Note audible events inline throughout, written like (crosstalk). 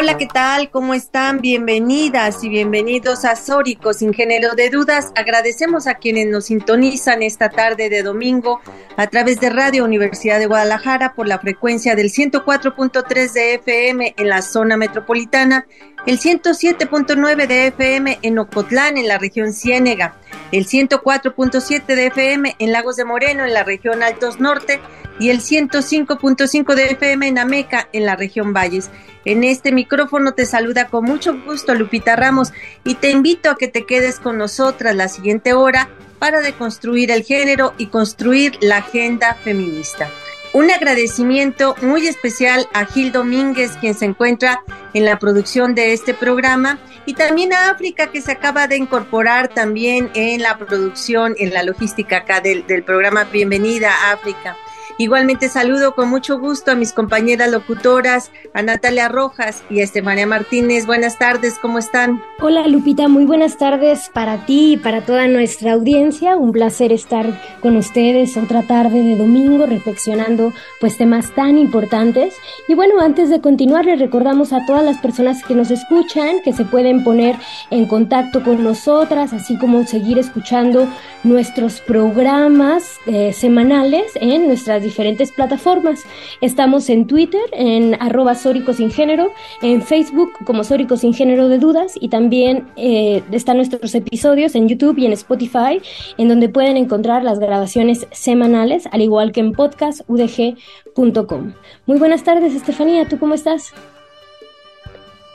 Hola, ¿qué tal? ¿Cómo están? Bienvenidas y bienvenidos a Sórico sin género de dudas. Agradecemos a quienes nos sintonizan esta tarde de domingo a través de Radio Universidad de Guadalajara por la frecuencia del 104.3 de FM en la zona metropolitana, el 107.9 de FM en Ocotlán, en la región Ciénega, el 104.7 de FM en Lagos de Moreno, en la región Altos Norte, y el 105.5 de FM en Ameca, en la región Valles. En este micrófono te saluda con mucho gusto Lupita Ramos y te invito a que te quedes con nosotras la siguiente hora para deconstruir el género y construir la agenda feminista. Un agradecimiento muy especial a Gil Domínguez, quien se encuentra en la producción de este programa, y también a África, que se acaba de incorporar también en la producción, en la logística acá del, del programa. Bienvenida, África. Igualmente saludo con mucho gusto a mis compañeras locutoras, a Natalia Rojas y a Estefania Martínez. Buenas tardes, ¿cómo están? Hola Lupita, muy buenas tardes para ti y para toda nuestra audiencia. Un placer estar con ustedes otra tarde de domingo reflexionando pues temas tan importantes. Y bueno, antes de continuar les recordamos a todas las personas que nos escuchan que se pueden poner en contacto con nosotras, así como seguir escuchando nuestros programas eh, semanales en nuestras diferentes plataformas. Estamos en Twitter, en arroba Sórico Género, en Facebook como Sórico Sin Género de Dudas y también eh, están nuestros episodios en YouTube y en Spotify, en donde pueden encontrar las grabaciones semanales, al igual que en podcastudg.com. Muy buenas tardes, Estefanía, ¿tú cómo estás?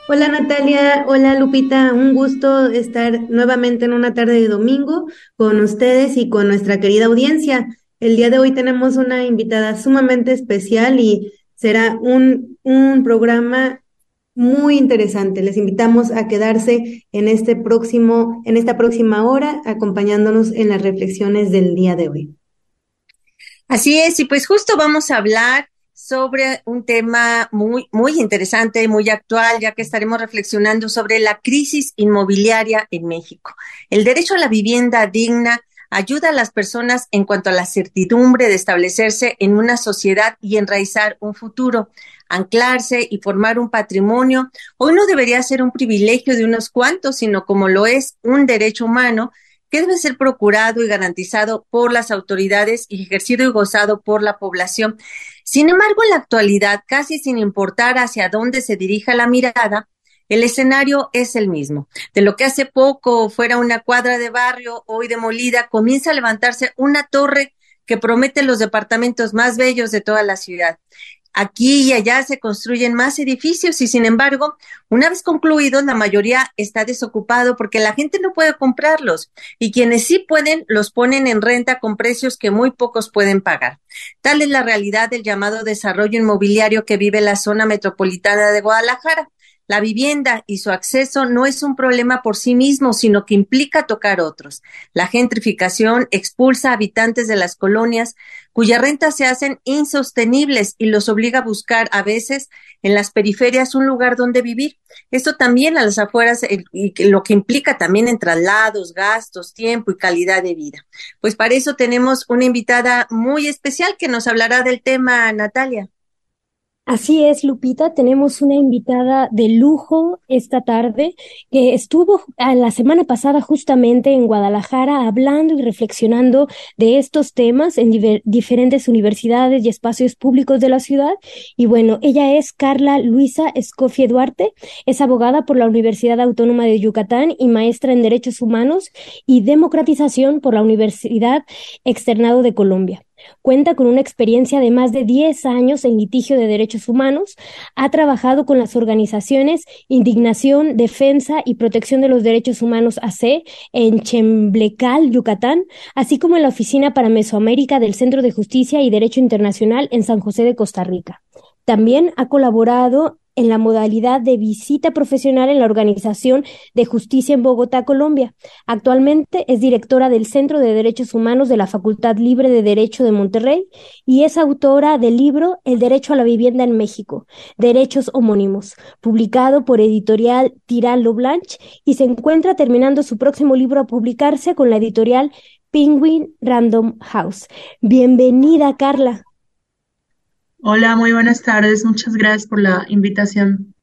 Hola Natalia, hola Lupita, un gusto estar nuevamente en una tarde de domingo con ustedes y con nuestra querida audiencia. El día de hoy tenemos una invitada sumamente especial y será un, un programa muy interesante. Les invitamos a quedarse en este próximo, en esta próxima hora, acompañándonos en las reflexiones del día de hoy. Así es, y pues justo vamos a hablar sobre un tema muy, muy interesante, muy actual, ya que estaremos reflexionando sobre la crisis inmobiliaria en México. El derecho a la vivienda digna ayuda a las personas en cuanto a la certidumbre de establecerse en una sociedad y enraizar un futuro, anclarse y formar un patrimonio. Hoy no debería ser un privilegio de unos cuantos, sino como lo es un derecho humano que debe ser procurado y garantizado por las autoridades y ejercido y gozado por la población. Sin embargo, en la actualidad, casi sin importar hacia dónde se dirija la mirada, el escenario es el mismo. De lo que hace poco fuera una cuadra de barrio, hoy demolida, comienza a levantarse una torre que promete los departamentos más bellos de toda la ciudad. Aquí y allá se construyen más edificios y sin embargo, una vez concluidos, la mayoría está desocupado porque la gente no puede comprarlos y quienes sí pueden los ponen en renta con precios que muy pocos pueden pagar. Tal es la realidad del llamado desarrollo inmobiliario que vive la zona metropolitana de Guadalajara. La vivienda y su acceso no es un problema por sí mismo, sino que implica tocar otros. La gentrificación expulsa habitantes de las colonias cuyas rentas se hacen insostenibles y los obliga a buscar a veces en las periferias un lugar donde vivir. Esto también a las afueras, lo que implica también en traslados, gastos, tiempo y calidad de vida. Pues para eso tenemos una invitada muy especial que nos hablará del tema, Natalia. Así es, Lupita, tenemos una invitada de lujo esta tarde que estuvo la semana pasada justamente en Guadalajara hablando y reflexionando de estos temas en diferentes universidades y espacios públicos de la ciudad. Y bueno, ella es Carla Luisa Escofie Duarte, es abogada por la Universidad Autónoma de Yucatán y maestra en Derechos Humanos y Democratización por la Universidad Externado de Colombia. Cuenta con una experiencia de más de 10 años en litigio de derechos humanos. Ha trabajado con las organizaciones Indignación, Defensa y Protección de los Derechos Humanos AC en Chemblecal, Yucatán, así como en la Oficina para Mesoamérica del Centro de Justicia y Derecho Internacional en San José de Costa Rica. También ha colaborado en la modalidad de visita profesional en la Organización de Justicia en Bogotá, Colombia. Actualmente es directora del Centro de Derechos Humanos de la Facultad Libre de Derecho de Monterrey y es autora del libro El Derecho a la Vivienda en México, Derechos Homónimos, publicado por editorial Tirán Blanche y se encuentra terminando su próximo libro a publicarse con la editorial Penguin Random House. Bienvenida, Carla. Hola, muy buenas tardes. Muchas gracias por la invitación.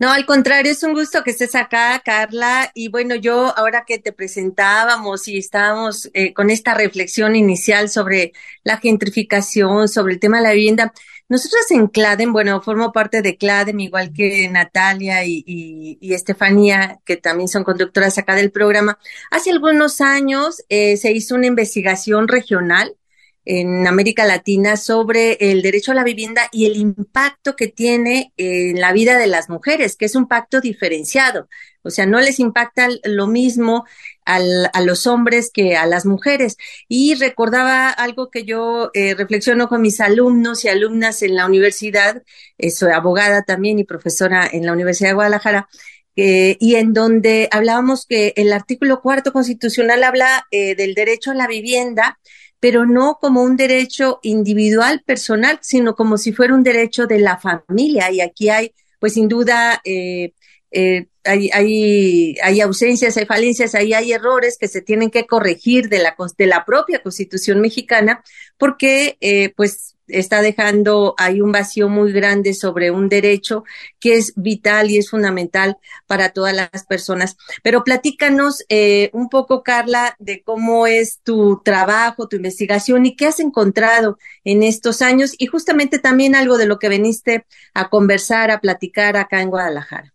No, al contrario, es un gusto que estés acá, Carla. Y bueno, yo ahora que te presentábamos y estábamos eh, con esta reflexión inicial sobre la gentrificación, sobre el tema de la vivienda, nosotros en CLADEM, bueno, formo parte de CLADEM, igual que Natalia y, y, Estefanía, que también son conductoras acá del programa. Hace algunos años eh, se hizo una investigación regional en América Latina sobre el derecho a la vivienda y el impacto que tiene en la vida de las mujeres, que es un pacto diferenciado. O sea, no les impacta lo mismo al, a los hombres que a las mujeres. Y recordaba algo que yo eh, reflexiono con mis alumnos y alumnas en la universidad, eh, soy abogada también y profesora en la Universidad de Guadalajara, y en donde hablábamos que el artículo cuarto constitucional habla eh, del derecho a la vivienda pero no como un derecho individual, personal, sino como si fuera un derecho de la familia. Y aquí hay, pues sin duda, eh, eh, hay, hay, hay, ausencias, hay falencias, ahí hay errores que se tienen que corregir de la, de la propia Constitución mexicana, porque eh, pues está dejando ahí un vacío muy grande sobre un derecho que es vital y es fundamental para todas las personas. Pero platícanos eh, un poco, Carla, de cómo es tu trabajo, tu investigación y qué has encontrado en estos años y justamente también algo de lo que veniste a conversar, a platicar acá en Guadalajara.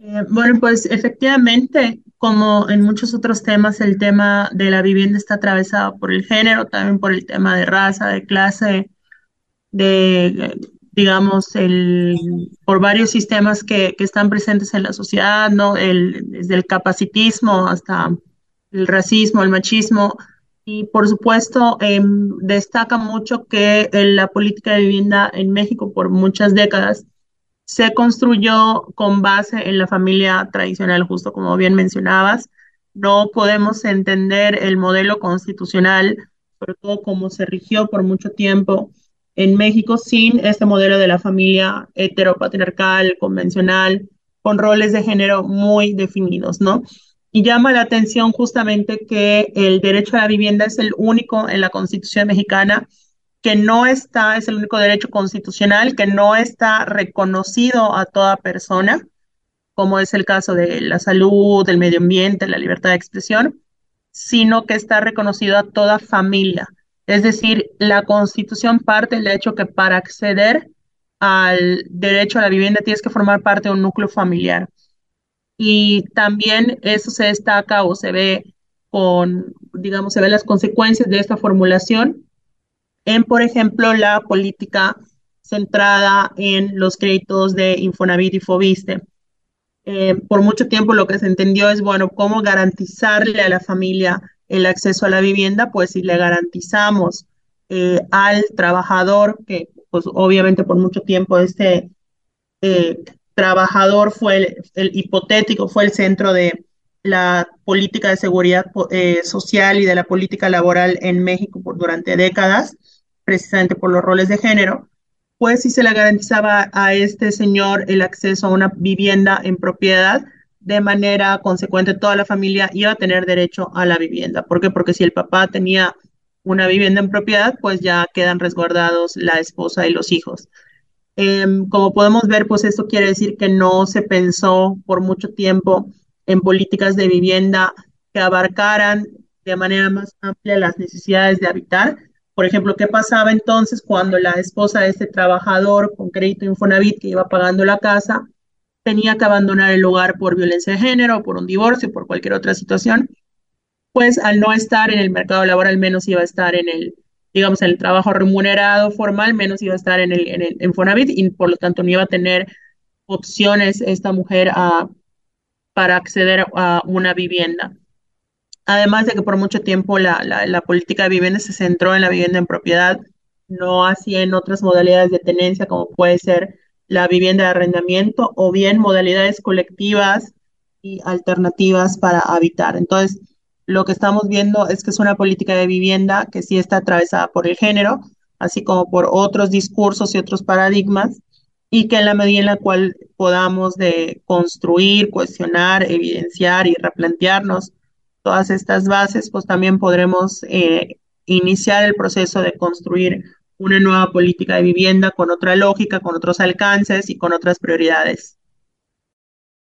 Eh, bueno, pues efectivamente, como en muchos otros temas, el tema de la vivienda está atravesado por el género, también por el tema de raza, de clase, de, digamos, el, por varios sistemas que, que están presentes en la sociedad, ¿no? El, desde el capacitismo hasta el racismo, el machismo. Y por supuesto, em, destaca mucho que la política de vivienda en México por muchas décadas se construyó con base en la familia tradicional, justo como bien mencionabas. No podemos entender el modelo constitucional, sobre todo como se rigió por mucho tiempo en México, sin este modelo de la familia heteropatriarcal, convencional, con roles de género muy definidos, ¿no? Y llama la atención justamente que el derecho a la vivienda es el único en la Constitución mexicana que no está, es el único derecho constitucional que no está reconocido a toda persona, como es el caso de la salud, del medio ambiente, la libertad de expresión, sino que está reconocido a toda familia. Es decir, la constitución parte del hecho que para acceder al derecho a la vivienda tienes que formar parte de un núcleo familiar. Y también eso se destaca o se ve con, digamos, se ve las consecuencias de esta formulación en, por ejemplo, la política centrada en los créditos de Infonavit y Fobiste. Eh, por mucho tiempo lo que se entendió es, bueno, cómo garantizarle a la familia el acceso a la vivienda, pues si le garantizamos eh, al trabajador, que pues obviamente por mucho tiempo este eh, trabajador fue el, el, hipotético, fue el centro de la política de seguridad social y de la política laboral en México por, durante décadas precisamente por los roles de género, pues si se le garantizaba a este señor el acceso a una vivienda en propiedad, de manera consecuente toda la familia iba a tener derecho a la vivienda. ¿Por qué? Porque si el papá tenía una vivienda en propiedad, pues ya quedan resguardados la esposa y los hijos. Em, como podemos ver, pues esto quiere decir que no se pensó por mucho tiempo en políticas de vivienda que abarcaran de manera más amplia las necesidades de habitar, por ejemplo, ¿qué pasaba entonces cuando la esposa de este trabajador con crédito Infonavit que iba pagando la casa tenía que abandonar el lugar por violencia de género, por un divorcio, por cualquier otra situación? Pues al no estar en el mercado laboral, menos iba a estar en el, digamos, en el trabajo remunerado formal, menos iba a estar en el, en el Infonavit y por lo tanto no iba a tener opciones esta mujer a, para acceder a una vivienda. Además de que por mucho tiempo la, la, política de vivienda se centró en la vivienda en propiedad no así en otras modalidades de tenencia como puede ser la vivienda de arrendamiento o bien modalidades colectivas y alternativas para habitar. Entonces, lo que estamos viendo es que es una política de vivienda que sí está atravesada por el género, así como por otros discursos y otros paradigmas, y que en la medida en la cual podamos de construir, cuestionar, evidenciar y replantearnos todas estas bases, pues también podremos eh, iniciar el proceso de construir una nueva política de vivienda con otra lógica, con otros alcances y con otras prioridades.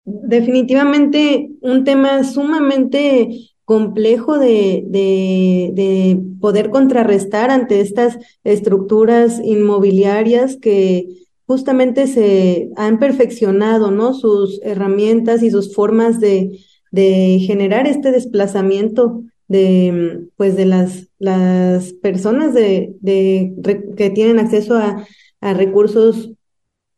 Definitivamente un tema sumamente complejo de, de, poder contrarrestar ante estas estructuras inmobiliarias que justamente se han perfeccionado, ¿no? Sus herramientas y sus formas de, de generar este desplazamiento de, pues, de las, las personas de, de, que tienen acceso a, a recursos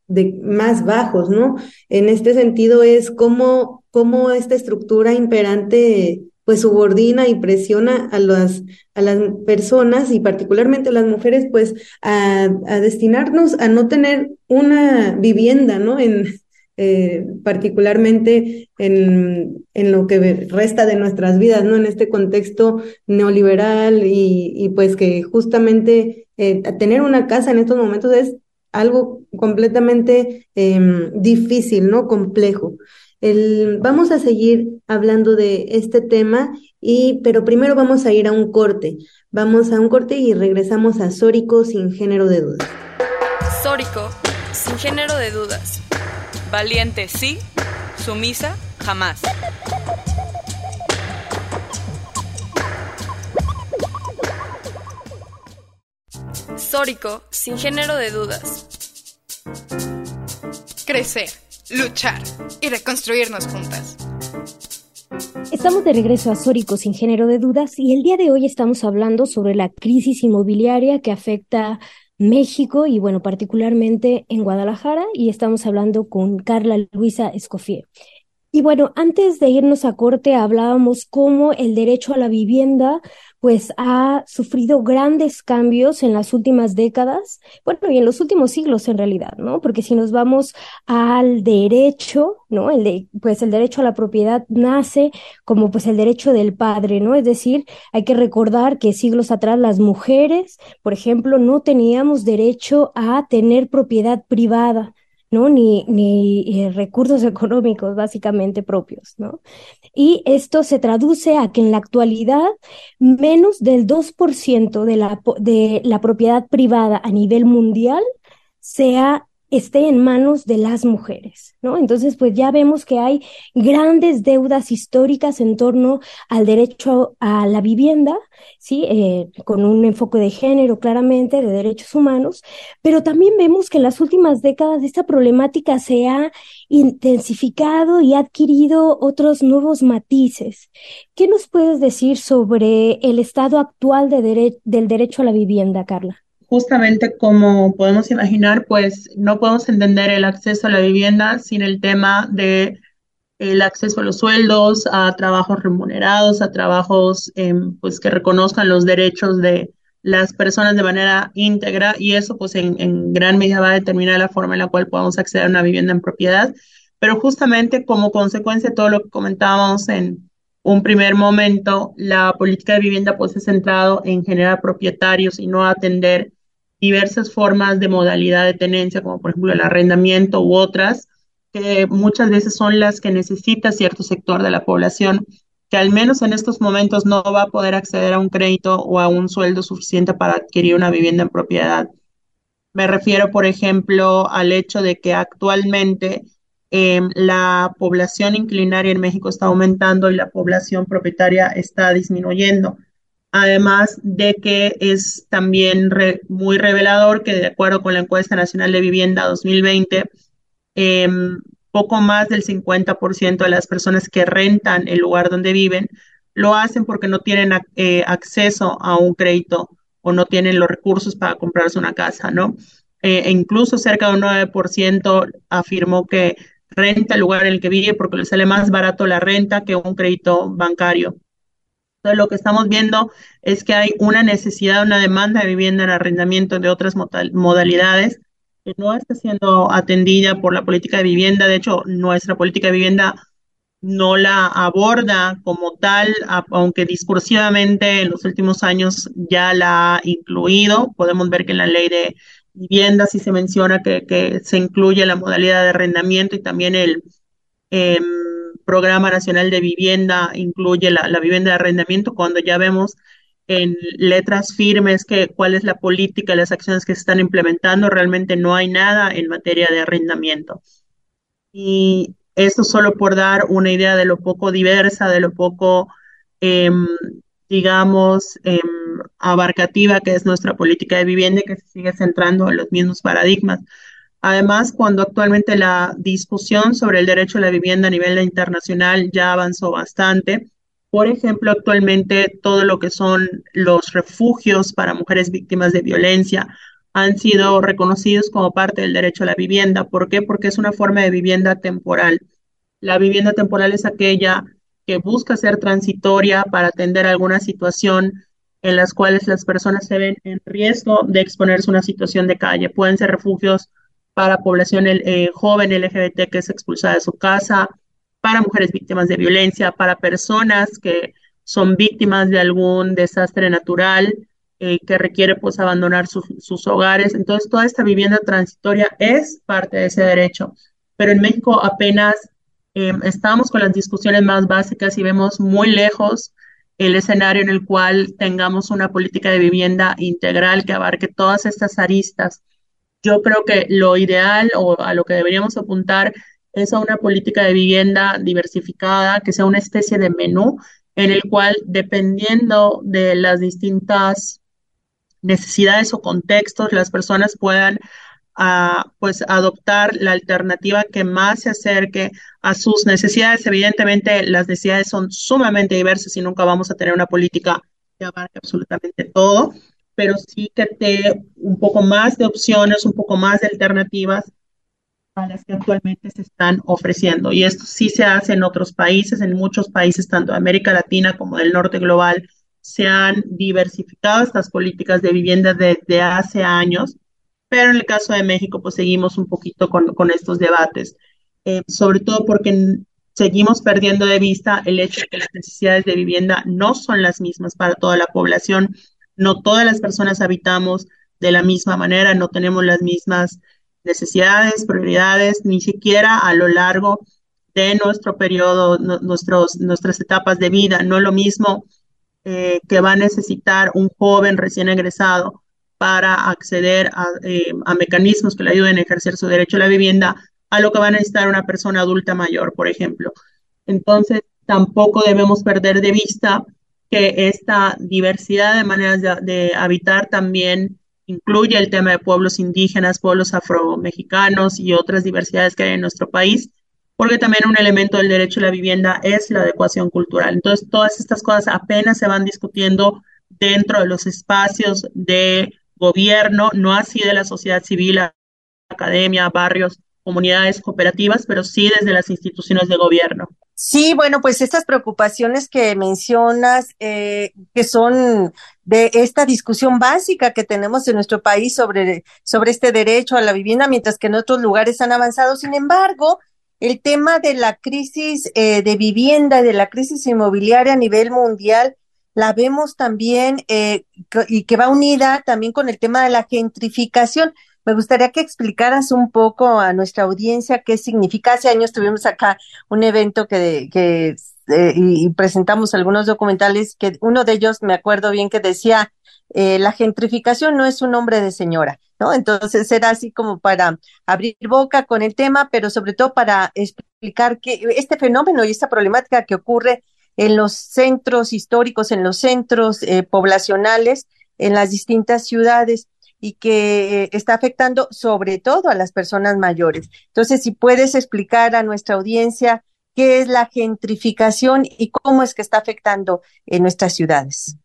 de más bajos, ¿no? En este sentido es cómo, cómo esta estructura imperante pues subordina y presiona a las, a las personas y particularmente a las mujeres pues a, a destinarnos a no tener una vivienda, ¿no? En, eh, particularmente en, en, lo que resta de nuestras vidas, ¿no? En este contexto neoliberal y, y pues que justamente eh, tener una casa en estos momentos es algo completamente eh, difícil, ¿no? Complejo. El, vamos a seguir hablando de este tema, y, pero primero vamos a ir a un corte. Vamos a un corte y regresamos a Sórico sin género de dudas. Sórico sin género de dudas. Valiente sí, sumisa jamás. Sórico sin género de dudas. Crecer, luchar y reconstruirnos juntas. Estamos de regreso a Sórico sin género de dudas y el día de hoy estamos hablando sobre la crisis inmobiliaria que afecta México y bueno, particularmente en Guadalajara y estamos hablando con Carla Luisa Escofier. Y bueno, antes de irnos a corte hablábamos cómo el derecho a la vivienda pues ha sufrido grandes cambios en las últimas décadas, bueno, y en los últimos siglos en realidad, ¿no? Porque si nos vamos al derecho, ¿no? El de, pues el derecho a la propiedad nace como pues el derecho del padre, ¿no? Es decir, hay que recordar que siglos atrás las mujeres, por ejemplo, no teníamos derecho a tener propiedad privada. ¿No? Ni, ni eh, recursos (laughs) económicos básicamente propios, ¿no? Y esto se traduce a que en la actualidad menos del 2% de la, de la propiedad privada a nivel mundial sea esté en manos de las mujeres, ¿no? Entonces, pues ya vemos que hay grandes deudas históricas en torno al derecho a la vivienda, ¿sí? Eh, con un enfoque de género claramente, de derechos humanos, pero también vemos que en las últimas décadas esta problemática se ha intensificado y ha adquirido otros nuevos matices. ¿Qué nos puedes decir sobre el estado actual de del derecho a la vivienda, Carla? Justamente como podemos imaginar, pues no podemos entender el acceso a la vivienda sin el tema de el acceso a los sueldos, a trabajos remunerados, a trabajos em, pues que reconozcan los derechos de las personas de manera íntegra y eso pues en, gran medida va a determinar la forma en la cual podamos acceder a una vivienda en propiedad. Pero justamente como consecuencia de todo lo que comentábamos en un primer momento, la política de vivienda pues es centrado en generar propietarios y no atender diversas formas de modalidad de tenencia, como por ejemplo el arrendamiento u otras, que muchas veces son las que necesita cierto sector de la población, que al menos en estos momentos no va a poder acceder a un crédito o a un sueldo suficiente para adquirir una vivienda en propiedad. Me refiero, por ejemplo, al hecho de que actualmente em, la población inclinaria en México está aumentando y la población propietaria está disminuyendo además de que es también muy revelador que de acuerdo con la encuesta nacional de vivienda 2020, em, poco más del 50% de las personas que rentan el lugar donde viven lo hacen porque no tienen eh, acceso a un crédito o no tienen los recursos para comprarse una casa, ¿no? Eh, e incluso cerca de un 9% afirmó que renta el lugar en el que vive porque le sale más barato la renta que un crédito bancario. Entonces, lo que estamos viendo es que hay una necesidad, una demanda de vivienda en arrendamiento de otras modalidades que no está siendo atendida por la política de vivienda. De hecho, nuestra política de vivienda no la aborda como tal, aunque discursivamente en los últimos años ya la ha incluido. Podemos ver que en la ley de vivienda sí se menciona que, se incluye la modalidad de arrendamiento y también el em, Programa Nacional de Vivienda incluye la, vivienda de arrendamiento, cuando ya vemos en letras firmes que cuál es la política, las acciones que se están implementando, realmente no hay nada en materia de arrendamiento. Y esto solo por dar una idea de lo poco diversa, de lo poco, em, digamos, em, abarcativa que es nuestra política de vivienda y que se sigue centrando en los mismos paradigmas. Además, cuando actualmente la discusión sobre el derecho a la vivienda a nivel internacional ya avanzó bastante, por ejemplo, actualmente todo lo que son los refugios para mujeres víctimas de violencia han sido reconocidos como parte del derecho a la vivienda. ¿Por qué? Porque es una forma de vivienda temporal. La vivienda temporal es aquella que busca ser transitoria para atender alguna situación en las cuales las personas se ven en riesgo de exponerse a una situación de calle. Pueden ser refugios para población eh, joven LGBT que es expulsada de su casa, para mujeres víctimas de violencia, para personas que son víctimas de algún desastre natural eh, que requiere pues abandonar sus hogares. Entonces, toda esta vivienda transitoria es parte de ese derecho. Pero en México apenas em, estamos con las discusiones más básicas y vemos muy lejos el escenario en el cual tengamos una política de vivienda integral que abarque todas estas aristas. Yo creo que lo ideal o a lo que deberíamos apuntar es a una política de vivienda diversificada, que sea una especie de menú en el cual, dependiendo de las distintas necesidades o contextos, las personas puedan ah, pues adoptar la alternativa que más se acerque a sus necesidades. Evidentemente, las necesidades son sumamente diversas y nunca vamos a tener una política que abarque absolutamente todo, pero sí que te un poco más de opciones, un poco más de alternativas a las que actualmente se están ofreciendo. Y esto sí se hace en otros países, en muchos países, tanto de América Latina como del norte global, se han diversificado estas políticas de vivienda desde hace años, pero en el caso de México, pues seguimos un poquito con, con estos debates, eh, sobre todo porque seguimos perdiendo de vista el hecho de que las necesidades de vivienda no son las mismas para toda la población, no todas las personas habitamos de la misma manera, no tenemos las mismas necesidades, prioridades, ni siquiera a lo largo de nuestro periodo, nuestros, nuestras etapas de vida. No lo mismo eh, que va a necesitar un joven recién egresado para acceder eh, a, mecanismos que le ayuden a ejercer su derecho a la vivienda, a lo que va a necesitar una persona adulta mayor, por ejemplo. Entonces, tampoco debemos perder de vista que esta diversidad de maneras de habitar también incluye el tema de pueblos indígenas, pueblos afromexicanos y otras diversidades que hay en nuestro país, porque también un elemento del derecho a la vivienda es la adecuación cultural. Entonces, todas estas cosas apenas se van discutiendo dentro de los espacios de gobierno, no así de la sociedad civil, academia, barrios, comunidades cooperativas, pero sí desde las instituciones de gobierno. Sí, bueno, pues estas preocupaciones que mencionas, eh, que son de esta discusión básica que tenemos en nuestro país sobre, sobre este derecho a la vivienda, mientras que en otros lugares han avanzado. Sin embargo, el tema de la crisis eh, de vivienda y de la crisis inmobiliaria a nivel mundial la vemos también eh, y que va unida también con el tema de la gentrificación. Me gustaría que explicaras un poco a nuestra audiencia qué significa. Hace años tuvimos acá un evento que, que eh, y presentamos algunos documentales que uno de ellos me acuerdo bien que decía eh, la gentrificación no es un nombre de señora, ¿no? Entonces era así como para abrir boca con el tema, pero sobre todo para explicar que este fenómeno y esta problemática que ocurre en los centros históricos, en los centros eh, poblacionales, en las distintas ciudades y que eh, está afectando sobre todo a las personas mayores. Entonces, si puedes explicar a nuestra audiencia qué es la gentrificación y cómo es que está afectando en nuestras ciudades.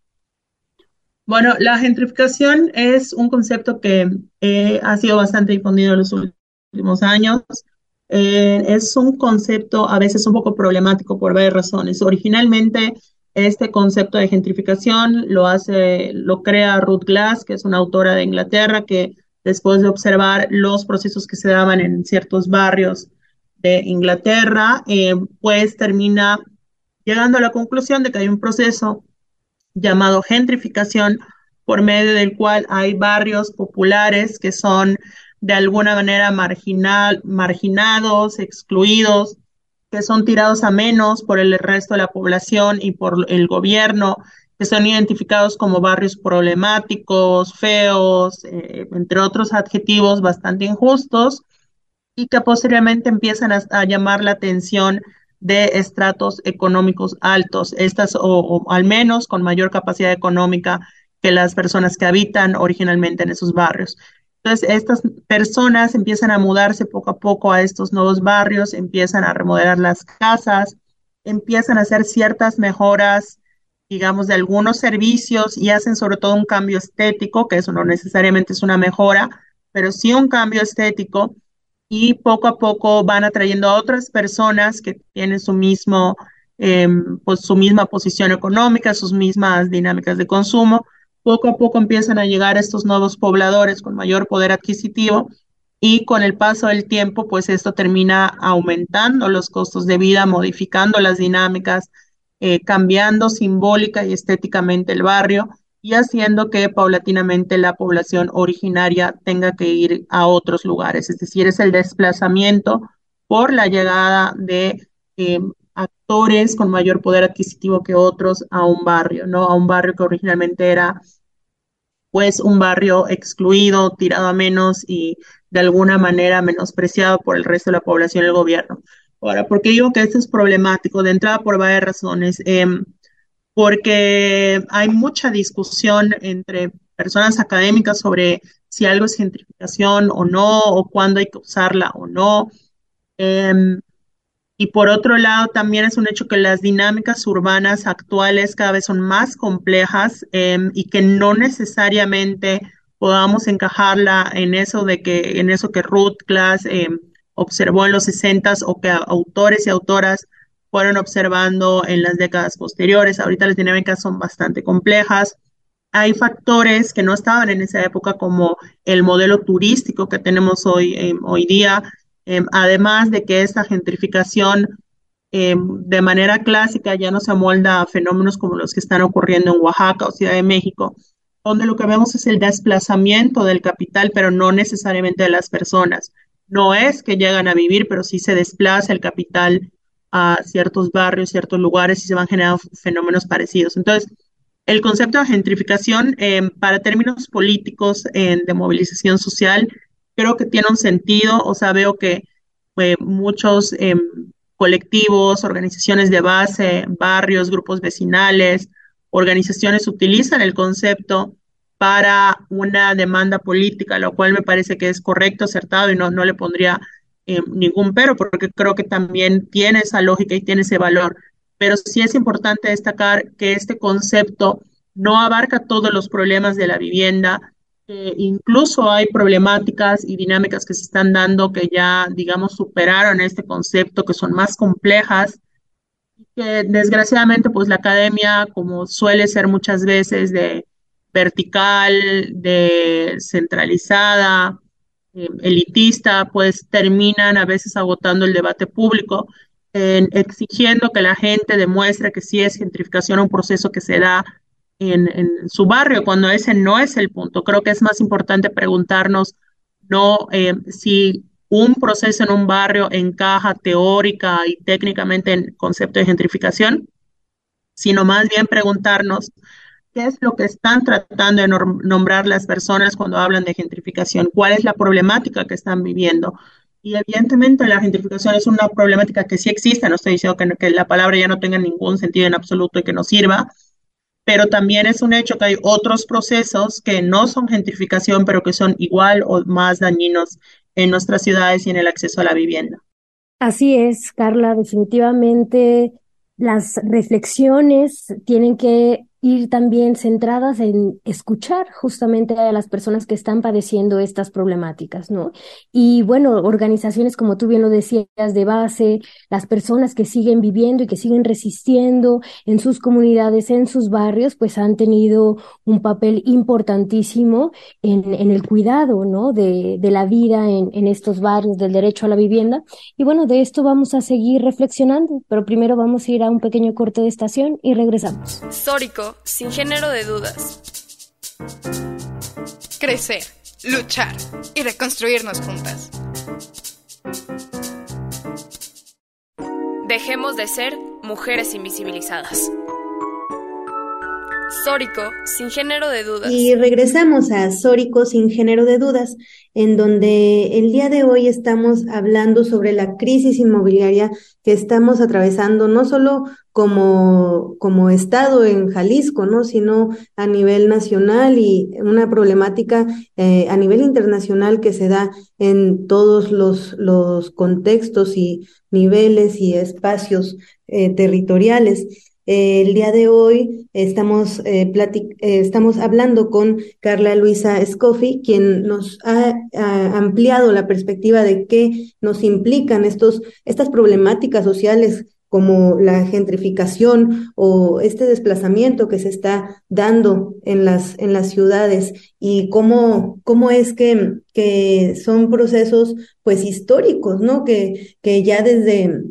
Bueno, la gentrificación es un concepto que eh, ha sido bastante difundido en los últimos años. Eh, es un concepto a veces un poco problemático por varias razones. Originalmente Este concepto de gentrificación lo hace, lo crea Ruth Glass, que es una autora de Inglaterra, que después de observar los procesos que se daban en ciertos barrios de Inglaterra, eh, pues termina llegando a la conclusión de que hay un proceso llamado gentrificación por medio del cual hay barrios populares que son de alguna manera marginal, marginados, excluidos, que son tirados a menos por el resto de la población y por el gobierno, que son identificados como barrios problemáticos, feos, eh, entre otros adjetivos bastante injustos, y que posteriormente empiezan a, llamar la atención de estratos económicos altos, estas o, al menos con mayor capacidad económica que las personas que habitan originalmente en esos barrios. Entonces, estas personas empiezan a mudarse poco a poco a estos nuevos barrios, empiezan a remodelar las casas, empiezan a hacer ciertas mejoras, digamos, de algunos servicios y hacen sobre todo un cambio estético, que eso no necesariamente es una mejora, pero sí un cambio estético y poco a poco van atrayendo a otras personas que tienen su mismo, em, pues su misma posición económica, sus mismas dinámicas de consumo poco a poco empiezan a llegar estos nuevos pobladores con mayor poder adquisitivo y con el paso del tiempo, pues esto termina aumentando los costos de vida, modificando las dinámicas, eh, cambiando simbólica y estéticamente el barrio y haciendo que paulatinamente la población originaria tenga que ir a otros lugares. Es decir, es el desplazamiento por la llegada de eh, actores con mayor poder adquisitivo que otros a un barrio, ¿no? A un barrio que originalmente era pues un barrio excluido, tirado a menos y de alguna manera menospreciado por el resto de la población y el gobierno. Ahora, ¿por qué digo que esto es problemático? De entrada por varias razones. Em, porque hay mucha discusión entre personas académicas sobre si algo es gentrificación o no, o cuándo hay que usarla o no. Em, y por otro lado, también es un hecho que las dinámicas urbanas actuales cada vez son más complejas em, y que no necesariamente podamos encajarla en eso de que, en eso que Ruth Glass em, observó en los 60 o que autores y autoras fueron observando en las décadas posteriores. Ahorita las dinámicas son bastante complejas. Hay factores que no estaban en esa época, como el modelo turístico que tenemos hoy, em, hoy día, Em, además de que esta gentrificación em, de manera clásica ya no se amolda a fenómenos como los que están ocurriendo en Oaxaca o Ciudad de México, donde lo que vemos es el desplazamiento del capital, pero no necesariamente de las personas. No es que llegan a vivir, pero sí se desplaza el capital a ciertos barrios, ciertos lugares y se van generando fenómenos parecidos. Entonces, el concepto de gentrificación em, para términos políticos de movilización social creo que tiene un sentido, o sea, veo que eh, muchos em, colectivos, organizaciones de base, barrios, grupos vecinales, organizaciones utilizan el concepto para una demanda política, lo cual me parece que es correcto, acertado y no, no le pondría em, ningún pero, porque creo que también tiene esa lógica y tiene ese valor. Pero sí es importante destacar que este concepto no abarca todos los problemas de la vivienda, incluso hay problemáticas y dinámicas que se están dando que ya, digamos, superaron este concepto, que son más complejas, y que desgraciadamente, pues la academia, como suele ser muchas veces de vertical, de centralizada, eh, elitista, pues terminan a veces agotando el debate público, exigiendo que la gente demuestre que sí es gentrificación un proceso que se da en, su barrio, cuando ese no es el punto. Creo que es más importante preguntarnos no eh, si un proceso en un barrio encaja teórica y técnicamente en concepto de gentrificación, sino más bien preguntarnos qué es lo que están tratando de nombrar las personas cuando hablan de gentrificación, cuál es la problemática que están viviendo. Y evidentemente la gentrificación es una problemática que sí existe, no estoy diciendo que, que la palabra ya no tenga ningún sentido en absoluto y que no sirva, pero también es un hecho que hay otros procesos que no son gentrificación, pero que son igual o más dañinos en nuestras ciudades y en el acceso a la vivienda. Así es, Carla, definitivamente las reflexiones tienen que ir también centradas en escuchar justamente a las personas que están padeciendo estas problemáticas, ¿no? Y bueno, organizaciones como tú bien lo decías de base, las personas que siguen viviendo y que siguen resistiendo en sus comunidades, en sus barrios, pues han tenido un papel importantísimo en, en el cuidado, ¿no? De, de la vida en, en estos barrios, del derecho a la vivienda. Y bueno, de esto vamos a seguir reflexionando, pero primero vamos a ir a un pequeño corte de estación y regresamos. Sórico, sin género de dudas. Crecer, luchar y reconstruirnos juntas. Dejemos de ser mujeres invisibilizadas. Sórico, sin género de dudas. Y regresamos a Sórico, sin género de dudas, en donde el día de hoy estamos hablando sobre la crisis inmobiliaria que estamos atravesando, no solo como, como Estado en Jalisco, ¿no? sino a nivel nacional y una problemática eh, a nivel internacional que se da en todos los, los contextos y niveles y espacios eh, territoriales el día de hoy estamos, eh, eh, estamos hablando con Carla Luisa Scoffi, quien nos ha, ampliado la perspectiva de qué nos implican estos, estas problemáticas sociales como la gentrificación o este desplazamiento que se está dando en las, en las ciudades y cómo, cómo es que, que son procesos pues históricos, ¿no? Que, que ya desde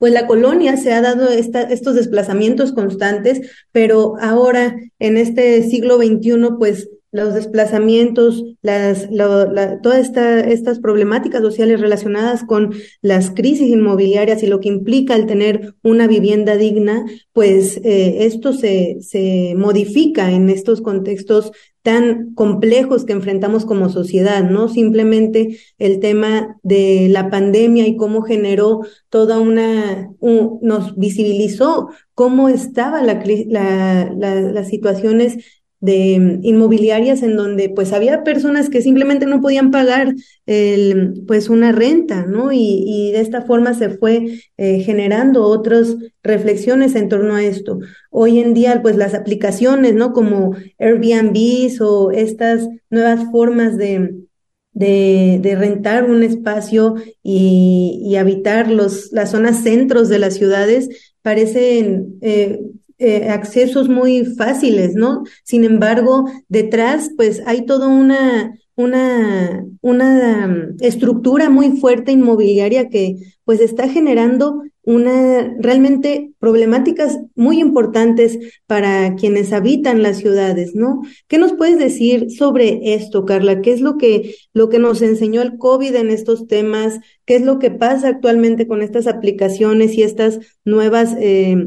pues la colonia se ha dado estos desplazamientos constantes, pero ahora en este siglo XXI, pues los desplazamientos, las, todas esta, estas problemáticas sociales relacionadas con las crisis inmobiliarias y lo que implica el tener una vivienda digna, pues eh, esto se, se modifica en estos contextos tan complejos que enfrentamos como sociedad, ¿no? Simplemente el tema de la pandemia y cómo generó toda una, nos visibilizó cómo estaba la, la, las situaciones de mm, inmobiliarias en donde pues había personas que simplemente no podían pagar el, pues una renta, ¿no? Y, y de esta forma se fue eh, generando otras reflexiones en torno a esto. Hoy en día pues las aplicaciones, ¿no? Como Airbnb o estas nuevas formas de, de, de, rentar un espacio y, y, habitar los, las zonas centros de las ciudades parecen eh, eh, accesos muy fáciles, ¿no? Sin embargo, detrás, pues hay toda una, una, una um, estructura muy fuerte inmobiliaria que pues está generando una realmente problemáticas muy importantes para quienes habitan las ciudades, ¿no? ¿Qué nos puedes decir sobre esto, Carla? ¿Qué es lo que, lo que nos enseñó el COVID en estos temas? ¿Qué es lo que pasa actualmente con estas aplicaciones y estas nuevas eh,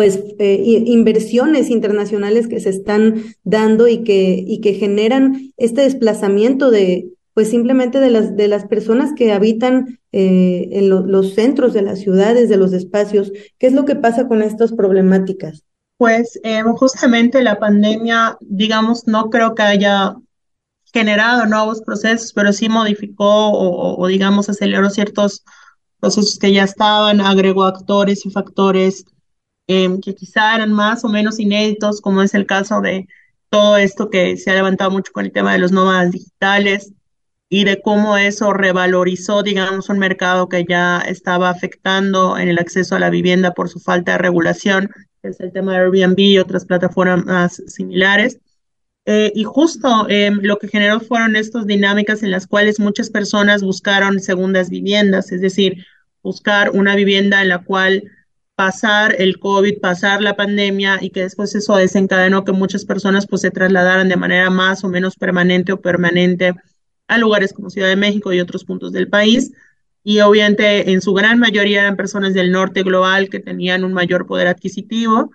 pues eh, inversiones internacionales que se están dando y que, y que generan este desplazamiento de, pues simplemente de las, de las personas que habitan eh, en los centros de las ciudades, de los espacios. ¿Qué es lo que pasa con estas problemáticas? Pues eh, justamente la pandemia, digamos, no creo que haya generado nuevos procesos, pero sí modificó o, o digamos, aceleró ciertos procesos que ya estaban, agregó actores y factores Em, que quizá eran más o menos inéditos, como es el caso de todo esto que se ha levantado mucho con el tema de los nómadas digitales y de cómo eso revalorizó, digamos, un mercado que ya estaba afectando en el acceso a la vivienda por su falta de regulación, que es el tema de Airbnb y otras plataformas similares. Eh, y justo em, lo que generó fueron estas dinámicas en las cuales muchas personas buscaron segundas viviendas, es decir, buscar una vivienda en la cual pasar el COVID, pasar la pandemia y que después eso desencadenó que muchas personas pues se trasladaran de manera más o menos permanente o permanente a lugares como Ciudad de México y otros puntos del país. Y obviamente en su gran mayoría eran personas del norte global que tenían un mayor poder adquisitivo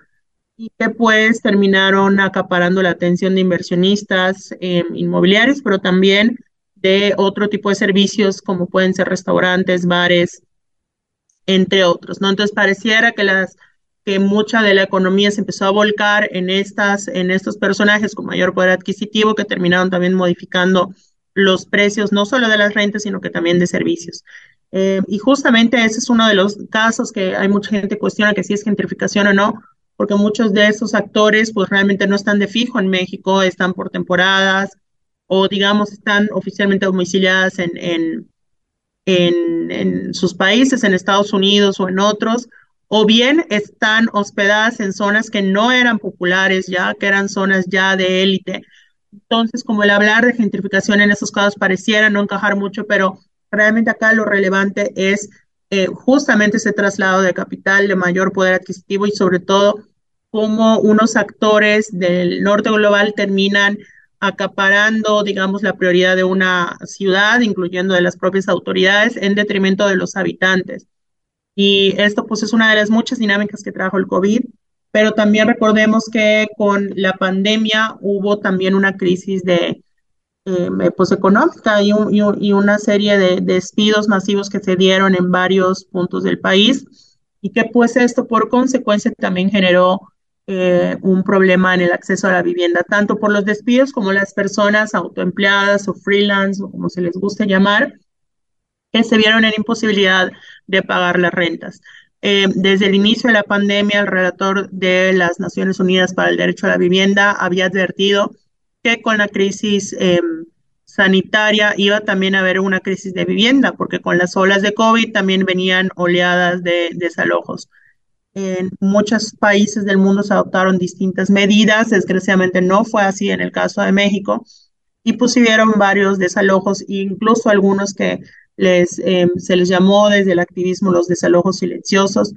y que pues terminaron acaparando la atención de inversionistas eh, inmobiliarios, pero también de otro tipo de servicios como pueden ser restaurantes, bares, entre otros, ¿no? Entonces pareciera que las que mucha de la economía se empezó a volcar en estas en estos personajes con mayor poder adquisitivo que terminaron también modificando los precios no solo de las rentas sino que también de servicios. Eh, y justamente ese es uno de los casos que hay mucha gente cuestiona que si es gentrificación o no, porque muchos de esos actores pues realmente no están de fijo en México, están por temporadas o digamos están oficialmente domiciliadas en, en, en, sus países, en Estados Unidos o en otros, o bien están hospedadas en zonas que no eran populares ya, que eran zonas ya de élite. Entonces, como el hablar de gentrificación en esos casos pareciera no encajar mucho, pero realmente acá lo relevante es eh, justamente ese traslado de capital, de mayor poder adquisitivo y sobre todo cómo unos actores del norte global terminan acaparando, digamos, la prioridad de una ciudad, incluyendo de las propias autoridades, en detrimento de los habitantes. Y esto pues es una de las muchas dinámicas que trajo el COVID, pero también recordemos que con la pandemia hubo también una crisis de eh, pues económica y, y, una serie de, despidos masivos que se dieron en varios puntos del país y que pues esto por consecuencia también generó eh, un problema en el acceso a la vivienda, tanto por los despidos como las personas autoempleadas o freelance o como se les guste llamar, que se vieron en imposibilidad de pagar las rentas. Eh, desde el inicio de la pandemia, el relator de las Naciones Unidas para el Derecho a la Vivienda había advertido que con la crisis eh, sanitaria iba también a haber una crisis de vivienda, porque con las olas de COVID también venían oleadas de desalojos. En muchos países del mundo se adoptaron distintas medidas, desgraciadamente no fue así en el caso de México, y pusieron varios desalojos, incluso algunos que les, em, se les llamó desde el activismo los desalojos silenciosos,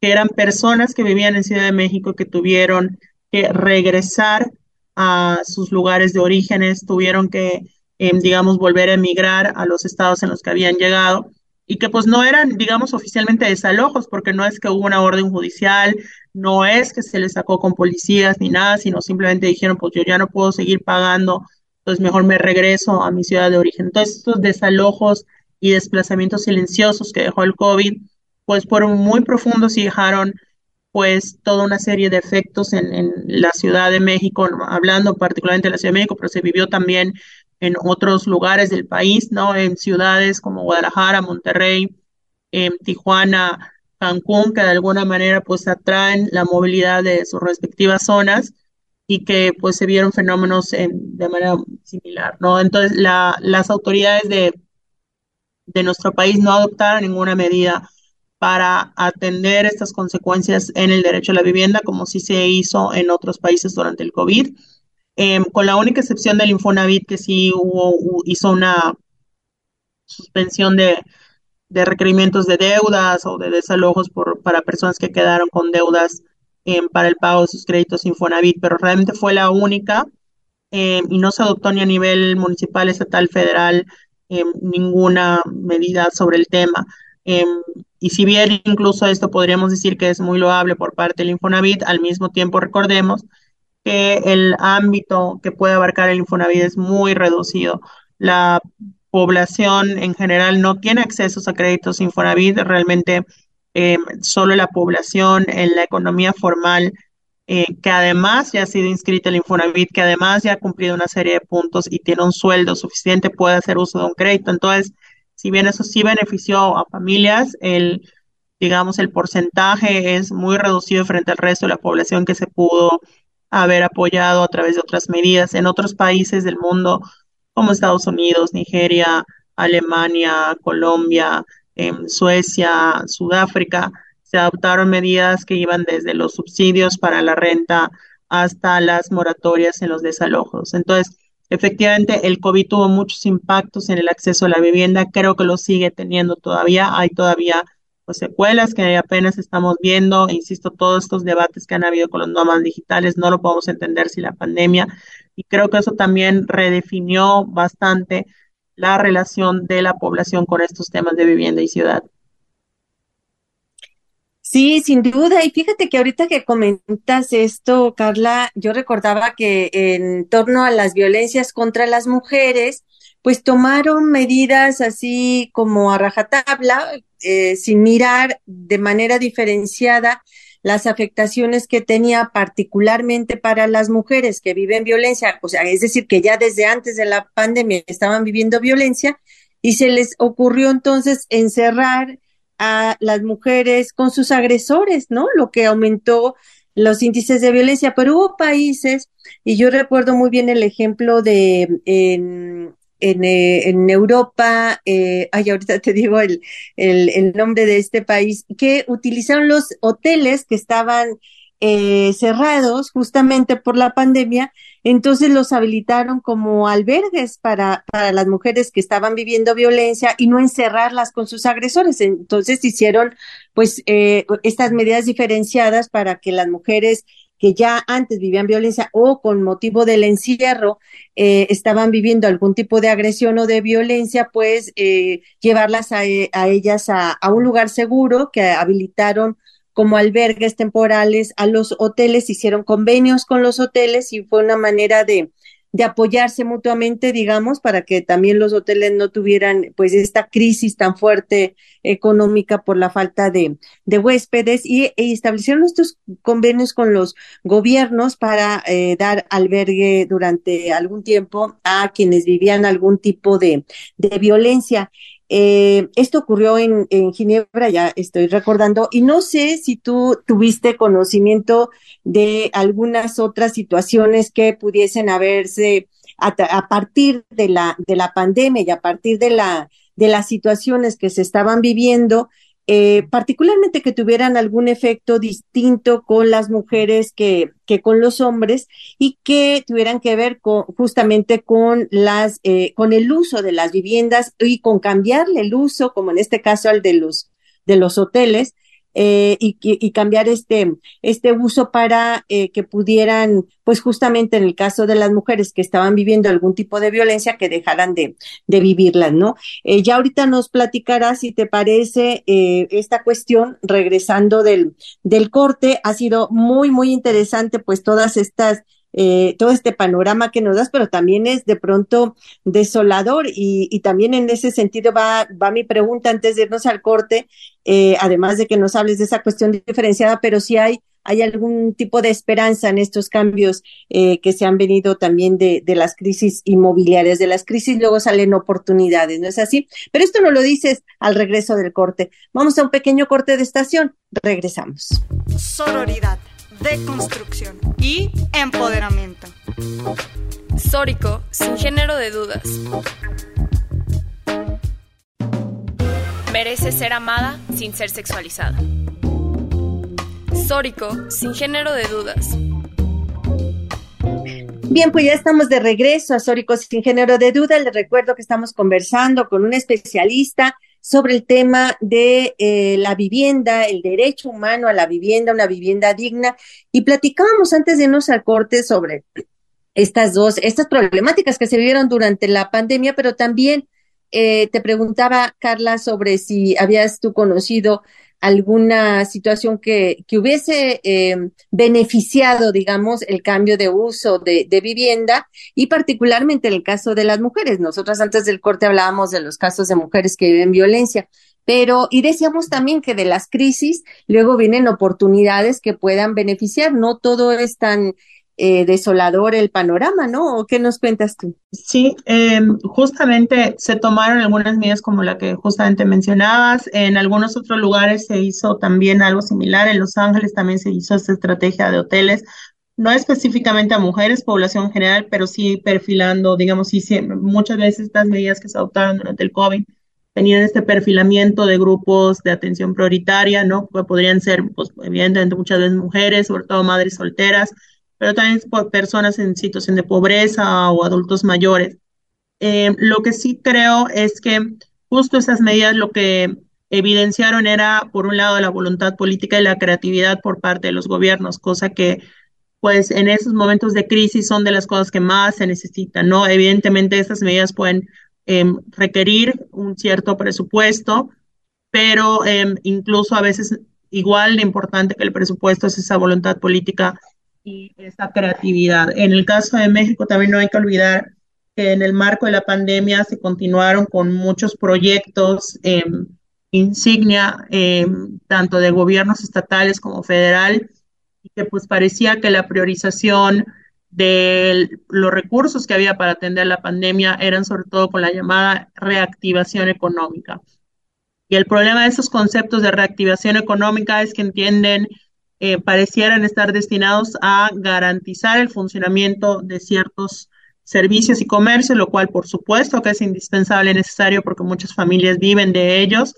que eran personas que vivían en Ciudad de México que tuvieron que regresar a sus lugares de orígenes, tuvieron que, em, digamos, volver a emigrar a los estados en los que habían llegado y que pues no eran, digamos, oficialmente desalojos, porque no es que hubo una orden judicial, no es que se les sacó con policías ni nada, sino simplemente dijeron, pues yo ya no puedo seguir pagando, entonces mejor me regreso a mi ciudad de origen. Entonces, estos desalojos y desplazamientos silenciosos que dejó el COVID, pues fueron muy profundos y dejaron pues toda una serie de efectos en, en, la Ciudad de México, hablando particularmente de la Ciudad de México, pero se vivió también en otros lugares del país, ¿no? En ciudades como Guadalajara, Monterrey, Tijuana, Cancún, que de alguna manera pues atraen la movilidad de sus respectivas zonas y que pues se vieron fenómenos en, de manera similar, ¿no? Entonces la, las autoridades de de nuestro país no adoptaron ninguna medida para atender estas consecuencias en el derecho a la vivienda, como sí se hizo en otros países durante el COVID, eh, con la única excepción del Infonavit, que sí hubo, hizo una suspensión de, requerimientos de deudas o de desalojos por, para personas que quedaron con deudas eh, para el pago de sus créditos Infonavit, pero realmente fue la única eh, y no se adoptó ni a nivel municipal, estatal, federal, Em, ninguna medida sobre el tema. Em, y si bien incluso esto podríamos decir que es muy loable por parte del Infonavit, al mismo tiempo recordemos que el ámbito que puede abarcar el Infonavit es muy reducido. La población en general no tiene acceso a créditos Infonavit, realmente eh, solo la población en la economía formal eh, que además ya ha sido inscrita el Infonavit, que además ya ha cumplido una serie de puntos y tiene un sueldo suficiente, puede hacer uso de un crédito. Entonces, si bien eso sí benefició a familias, el, digamos, el porcentaje es muy reducido frente al resto de la población que se pudo haber apoyado a través de otras medidas. En otros países del mundo, como Estados Unidos, Nigeria, Alemania, Colombia, em, Suecia, Sudáfrica, se adoptaron medidas que iban desde los subsidios para la renta hasta las moratorias en los desalojos. Entonces, efectivamente, el COVID tuvo muchos impactos en el acceso a la vivienda, creo que lo sigue teniendo todavía, hay todavía pues, secuelas que apenas estamos viendo, insisto, todos estos debates que han habido con los nómadas digitales, no lo podemos entender sin la pandemia, y creo que eso también redefinió bastante la relación de la población con estos temas de vivienda y ciudad. Sí, sin duda. Y fíjate que ahorita que comentas esto, Carla, yo recordaba que en torno a las violencias contra las mujeres, pues tomaron medidas así como a rajatabla, eh, sin mirar de manera diferenciada las afectaciones que tenía particularmente para las mujeres que viven violencia, o sea, es decir, que ya desde antes de la pandemia estaban viviendo violencia y se les ocurrió entonces encerrar a las mujeres con sus agresores, ¿no? Lo que aumentó los índices de violencia, pero hubo países, y yo recuerdo muy bien el ejemplo de en, eh, en Europa, eh, ay, ahorita te digo el, el, nombre de este país, que utilizaron los hoteles que estaban eh, cerrados justamente por la pandemia, entonces los habilitaron como albergues para, para las mujeres que estaban viviendo violencia y no encerrarlas con sus agresores. Entonces hicieron pues eh, estas medidas diferenciadas para que las mujeres que ya antes vivían violencia o con motivo del encierro eh, estaban viviendo algún tipo de agresión o de violencia, pues eh, llevarlas a, a ellas a, un lugar seguro que habilitaron como albergues temporales a los hoteles, hicieron convenios con los hoteles y fue una manera de, de apoyarse mutuamente, digamos, para que también los hoteles no tuvieran pues esta crisis tan fuerte económica por la falta de, de huéspedes y e establecieron estos convenios con los gobiernos para eh, dar albergue durante algún tiempo a quienes vivían algún tipo de, de violencia. Eh, esto ocurrió en, en, Ginebra, ya estoy recordando, y no sé si tú tuviste conocimiento de algunas otras situaciones que pudiesen haberse a, a, partir de la, de la pandemia y a partir de la, de las situaciones que se estaban viviendo eh, particularmente que tuvieran algún efecto distinto con las mujeres que, que con los hombres y que tuvieran que ver con, justamente con las, eh, con el uso de las viviendas y con cambiarle el uso, como en este caso al de los, de los hoteles, eh, y, cambiar este, este uso para eh, que pudieran, pues justamente en el caso de las mujeres que estaban viviendo algún tipo de violencia, que dejaran de, de vivirlas, ¿no? Eh, ya ahorita nos platicarás, si te parece, eh, esta cuestión, regresando del, del corte, ha sido muy, muy interesante, pues todas estas eh, todo este panorama que nos das, pero también es de pronto desolador y, y también en ese sentido va, va mi pregunta antes de irnos al corte, eh, además de que nos hables de esa cuestión diferenciada, pero si hay, hay algún tipo de esperanza en estos cambios eh, que se han venido también de, de las crisis inmobiliarias, de las crisis luego salen oportunidades, ¿no es así? Pero esto no lo dices al regreso del corte. Vamos a un pequeño corte de estación, regresamos. Sororidad deconstrucción y empoderamiento. Sórico, sin género de dudas. Merece ser amada sin ser sexualizada. Sórico, sin género de dudas. Bien, pues ya estamos de regreso a Sórico sin género de duda. Les recuerdo que estamos conversando con un especialista sobre el tema de eh, la vivienda, el derecho humano a la vivienda, una vivienda digna. Y platicábamos antes de irnos al corte sobre estas dos, estas problemáticas que se vivieron durante la pandemia, pero también eh, te preguntaba, Carla, sobre si habías tú conocido alguna situación que, que hubiese eh, beneficiado, digamos, el cambio de uso de, vivienda y particularmente en el caso de las mujeres. Nosotras antes del corte hablábamos de los casos de mujeres que viven violencia, pero y decíamos también que de las crisis luego vienen oportunidades que puedan beneficiar. No todo es tan eh, desolador el panorama, ¿no? ¿O qué nos cuentas tú? Sí, eh, justamente se tomaron algunas medidas como la que justamente mencionabas. En algunos otros lugares se hizo también algo similar. En Los Ángeles también se hizo esta estrategia de hoteles, no específicamente a mujeres, población general, pero sí perfilando, digamos, sí, muchas veces estas medidas que se adoptaron durante el COVID tenían este perfilamiento de grupos de atención prioritaria, ¿no? Podrían ser, pues, evidentemente, muchas veces mujeres, sobre todo madres solteras, pero también por personas en situación de pobreza o adultos mayores. Eh, lo que sí creo es que justo esas medidas lo que evidenciaron era, por un lado, la voluntad política y la creatividad por parte de los gobiernos, cosa que, pues, en esos momentos de crisis son de las cosas que más se necesitan, ¿no? Evidentemente, estas medidas pueden eh, requerir un cierto presupuesto, pero eh, incluso a veces igual de importante que el presupuesto es esa voluntad política y esa creatividad. En el caso de México también no hay que olvidar que en el marco de la pandemia se continuaron con muchos proyectos eh, insignia, eh, tanto de gobiernos estatales como federal, y que pues parecía que la priorización de los recursos que había para atender la pandemia eran sobre todo con la llamada reactivación económica. Y el problema de esos conceptos de reactivación económica es que entienden eh, parecieran estar destinados a garantizar el funcionamiento de ciertos servicios y comercios, lo cual por supuesto que es indispensable y necesario porque muchas familias viven de ellos.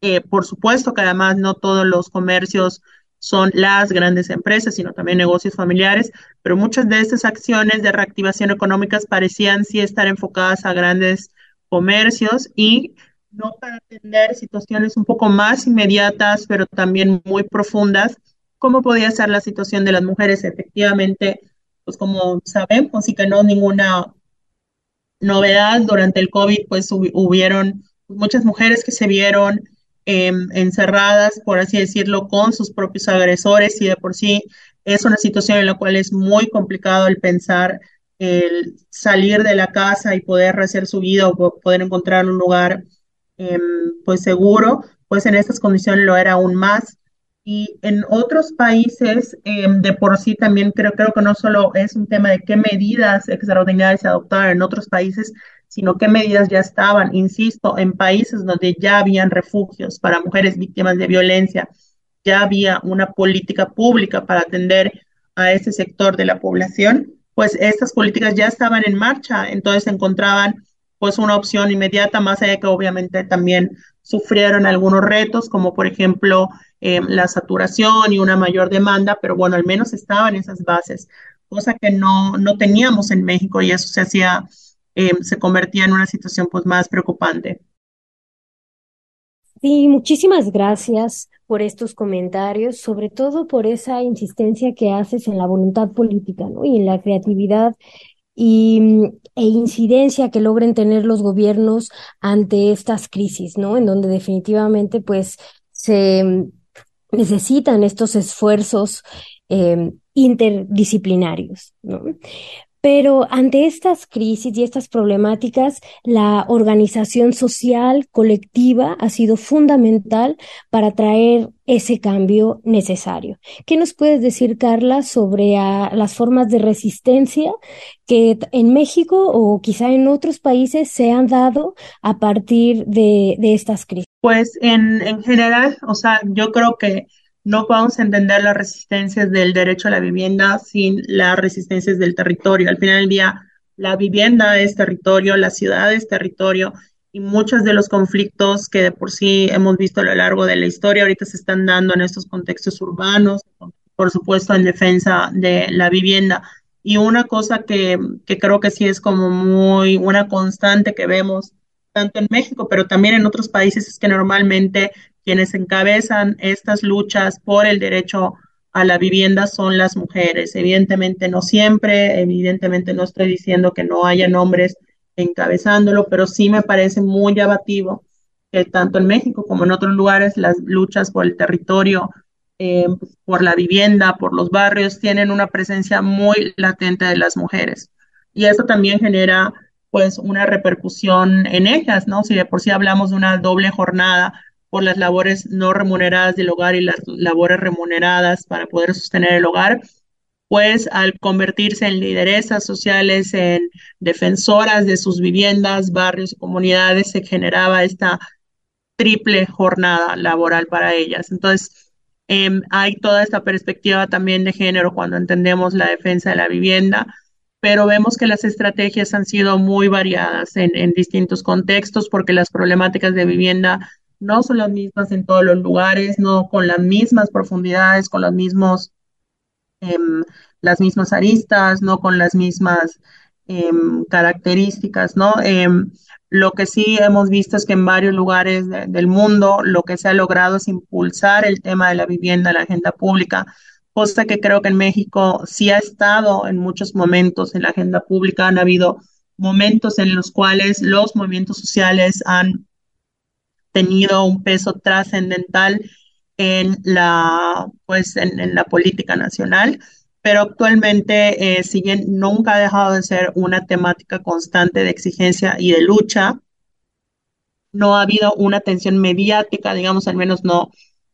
Eh, por supuesto que además no todos los comercios son las grandes empresas, sino también negocios familiares, pero muchas de estas acciones de reactivación económicas parecían sí estar enfocadas a grandes comercios y no para atender situaciones un poco más inmediatas, pero también muy profundas, como podía ser la situación de las mujeres. Efectivamente, pues como sabemos y que no ninguna novedad durante el COVID, pues hubieron muchas mujeres que se vieron Em, encerradas, por así decirlo, con sus propios agresores y de por sí es una situación en la cual es muy complicado el pensar el salir de la casa y poder hacer su vida o poder encontrar un lugar em, pues seguro, pues en estas condiciones lo era aún más. Y en otros países, em, de por sí también creo, creo que no solo es un tema de qué medidas extraordinarias se adoptaron en otros países, sino qué medidas ya estaban, insisto, en países donde ya habían refugios para mujeres víctimas de violencia, ya había una política pública para atender a ese sector de la población, pues estas políticas ya estaban en marcha, entonces encontraban pues una opción inmediata, más allá que obviamente también sufrieron algunos retos, como por ejemplo eh, la saturación y una mayor demanda, pero bueno, al menos estaban esas bases, cosa que no, no teníamos en México y eso se hacía Em, se convertía en una situación pues más preocupante. Sí, muchísimas gracias por estos comentarios, sobre todo por esa insistencia que haces en la voluntad política, ¿no? Y en la creatividad y, e incidencia que logren tener los gobiernos ante estas crisis, ¿no? En donde definitivamente, pues, se necesitan estos esfuerzos eh, interdisciplinarios, ¿no? Pero ante estas crisis y estas problemáticas, la organización social colectiva ha sido fundamental para traer ese cambio necesario. ¿Qué nos puedes decir, Carla, sobre ah, las formas de resistencia que en México o quizá en otros países se han dado a partir de, de estas crisis? Pues en, en general, o sea, yo creo que no podemos entender las resistencias del derecho a la vivienda sin las resistencias del territorio. Al final del día, la vivienda es territorio, la ciudad es territorio y muchos de los conflictos que de por sí hemos visto a lo largo de la historia ahorita se están dando en estos contextos urbanos, por supuesto en defensa de la vivienda. Y una cosa que, que creo que sí es como muy una constante que vemos tanto en México, pero también en otros países, es que normalmente quienes encabezan estas luchas por el derecho a la vivienda son las mujeres. Evidentemente no siempre, evidentemente no estoy diciendo que no haya hombres encabezándolo, pero sí me parece muy llamativo que tanto en México como en otros lugares las luchas por el territorio, eh, por la vivienda, por los barrios, tienen una presencia muy latente de las mujeres. Y eso también genera pues una repercusión en ellas, ¿no? Si de por sí hablamos de una doble jornada por las labores no remuneradas del hogar y las labores remuneradas para poder sostener el hogar, pues al convertirse en lideresas sociales, en defensoras de sus viviendas, barrios y comunidades, se generaba esta triple jornada laboral para ellas. Entonces, em, hay toda esta perspectiva también de género cuando entendemos la defensa de la vivienda, pero vemos que las estrategias han sido muy variadas en, en distintos contextos porque las problemáticas de vivienda no son las mismas en todos los lugares, no con las mismas profundidades, con los mismos, em, las mismas aristas, no con las mismas em, características, ¿no? Em, lo que sí hemos visto es que en varios lugares del mundo lo que se ha logrado es impulsar el tema de la vivienda en la agenda pública, cosa que creo que en México sí ha estado en muchos momentos en la agenda pública, han habido momentos en los cuales los movimientos sociales han tenido un peso trascendental en la, pues, en, la política nacional, pero actualmente, eh, si nunca ha dejado de ser una temática constante de exigencia y de lucha, no ha habido una atención mediática, digamos, al menos no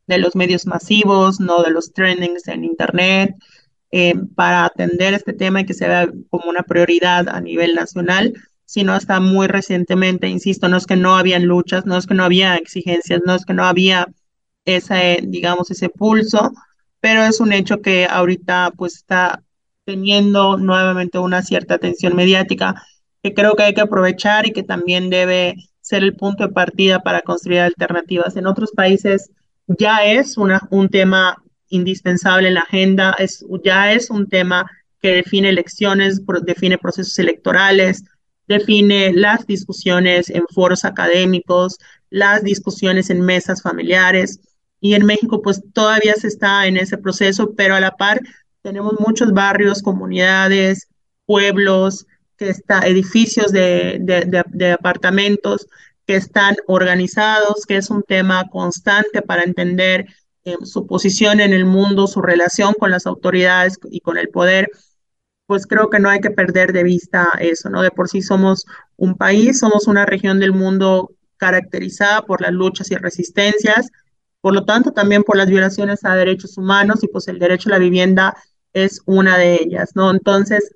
de los medios masivos, no de los trendings en Internet, eh, para atender este tema y que se vea como una prioridad a nivel nacional sino hasta muy recientemente, insisto, no es que no habían luchas, no es que no había exigencias, no es que no había ese, digamos, ese pulso, pero es un hecho que ahorita pues está teniendo nuevamente una cierta atención mediática que creo que hay que aprovechar y que también debe ser el punto de partida para construir alternativas. En otros países ya es una, un tema indispensable en la agenda, es, ya es un tema que define elecciones, define procesos electorales, define las discusiones en foros académicos, las discusiones en mesas familiares. Y en México, pues todavía se está en ese proceso, pero a la par tenemos muchos barrios, comunidades, pueblos, que está, edificios de, de, apartamentos que están organizados, que es un tema constante para entender eh, su posición en el mundo, su relación con las autoridades y con el poder pues creo que no hay que perder de vista eso, ¿no? De por sí somos un país, somos una región del mundo caracterizada por las luchas y resistencias, por lo tanto también por las violaciones a derechos humanos y pues el derecho a la vivienda es una de ellas, ¿no? Entonces,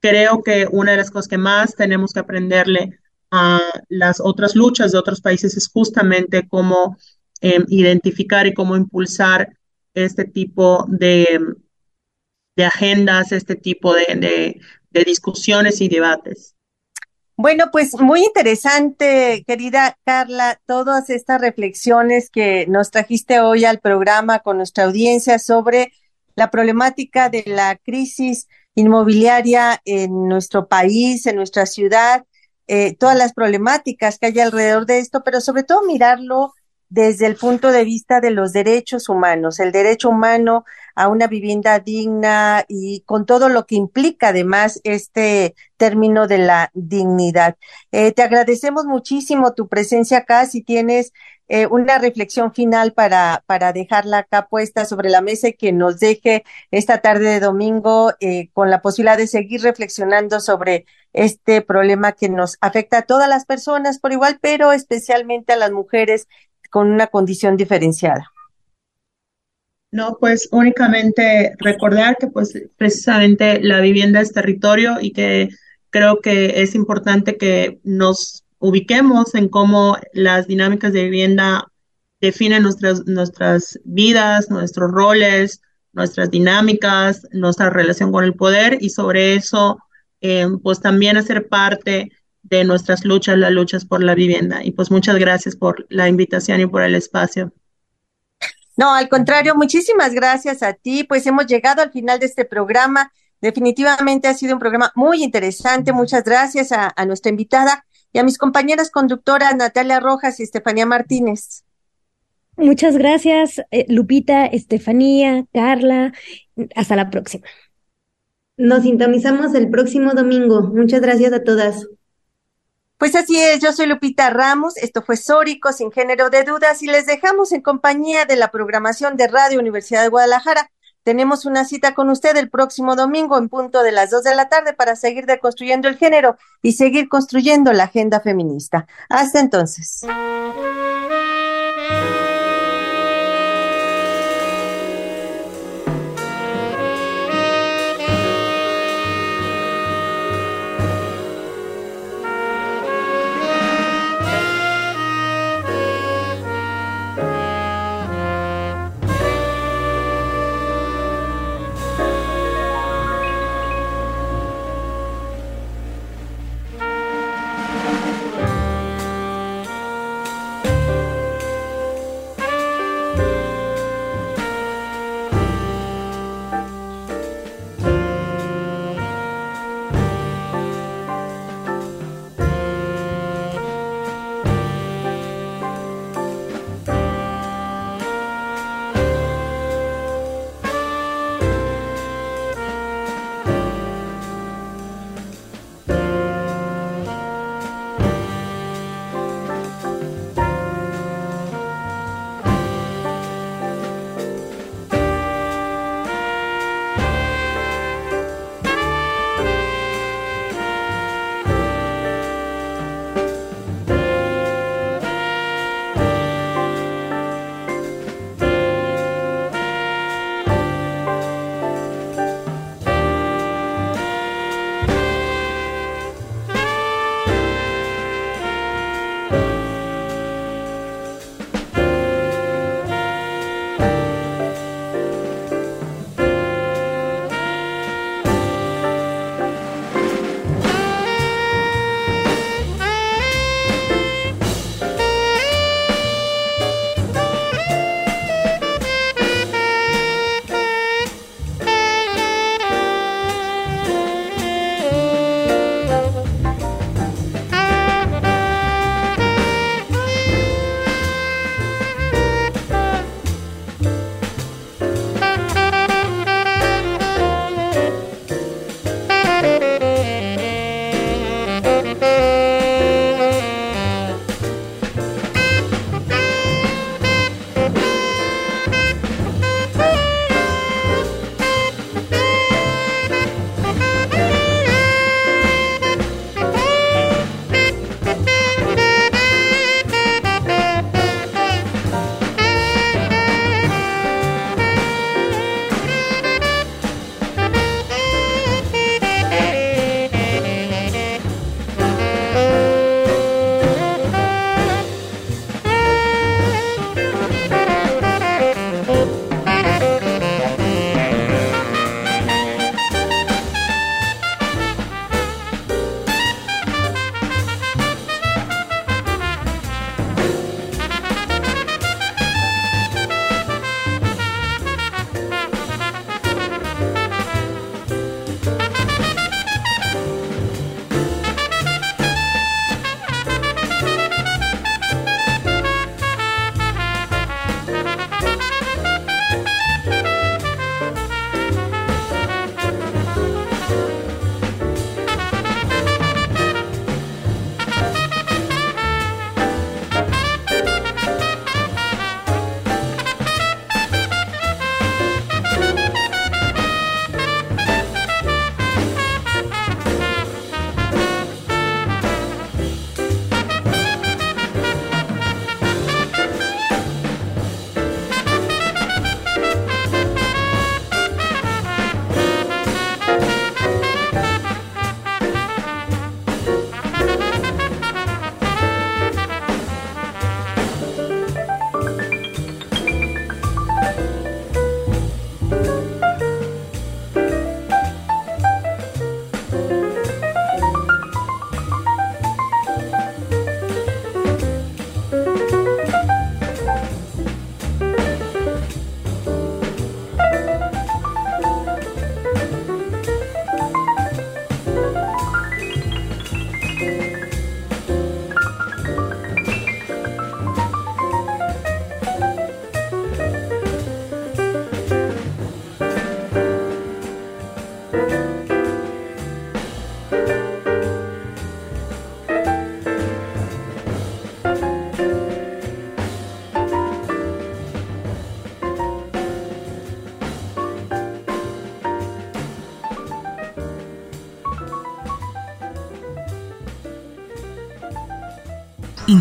creo que una de las cosas que más tenemos que aprenderle a las otras luchas de otros países es justamente cómo em, identificar y cómo impulsar este tipo de de agendas, este tipo de, discusiones y debates. Bueno, pues muy interesante, querida Carla, todas estas reflexiones que nos trajiste hoy al programa con nuestra audiencia sobre la problemática de la crisis inmobiliaria en nuestro país, en nuestra ciudad, eh, todas las problemáticas que hay alrededor de esto, pero sobre todo mirarlo desde el punto de vista de los derechos humanos, el derecho humano a una vivienda digna y con todo lo que implica además este término de la dignidad. Eh, te agradecemos muchísimo tu presencia acá. Si tienes eh, una reflexión final para, para dejarla acá puesta sobre la mesa y que nos deje esta tarde de domingo eh, con la posibilidad de seguir reflexionando sobre este problema que nos afecta a todas las personas por igual, pero especialmente a las mujeres con una condición diferenciada. No, pues únicamente recordar que pues precisamente la vivienda es territorio y que creo que es importante que nos ubiquemos en cómo las dinámicas de vivienda definen nuestras, nuestras vidas, nuestros roles, nuestras dinámicas, nuestra relación con el poder y sobre eso eh, pues también hacer parte de nuestras luchas, las luchas por la vivienda. Y pues muchas gracias por la invitación y por el espacio. No, al contrario, muchísimas gracias a ti. Pues hemos llegado al final de este programa. Definitivamente ha sido un programa muy interesante. Muchas gracias a, nuestra invitada y a mis compañeras conductoras Natalia Rojas y Estefanía Martínez. Muchas gracias, eh, Lupita, Estefanía, Carla. Hasta la próxima. Nos sintonizamos el próximo domingo. Muchas gracias a todas. Pues así es, yo soy Lupita Ramos, esto fue Sórico sin género de dudas y les dejamos en compañía de la programación de Radio Universidad de Guadalajara. Tenemos una cita con usted el próximo domingo en punto de las dos de la tarde para seguir deconstruyendo el género y seguir construyendo la agenda feminista. Hasta entonces.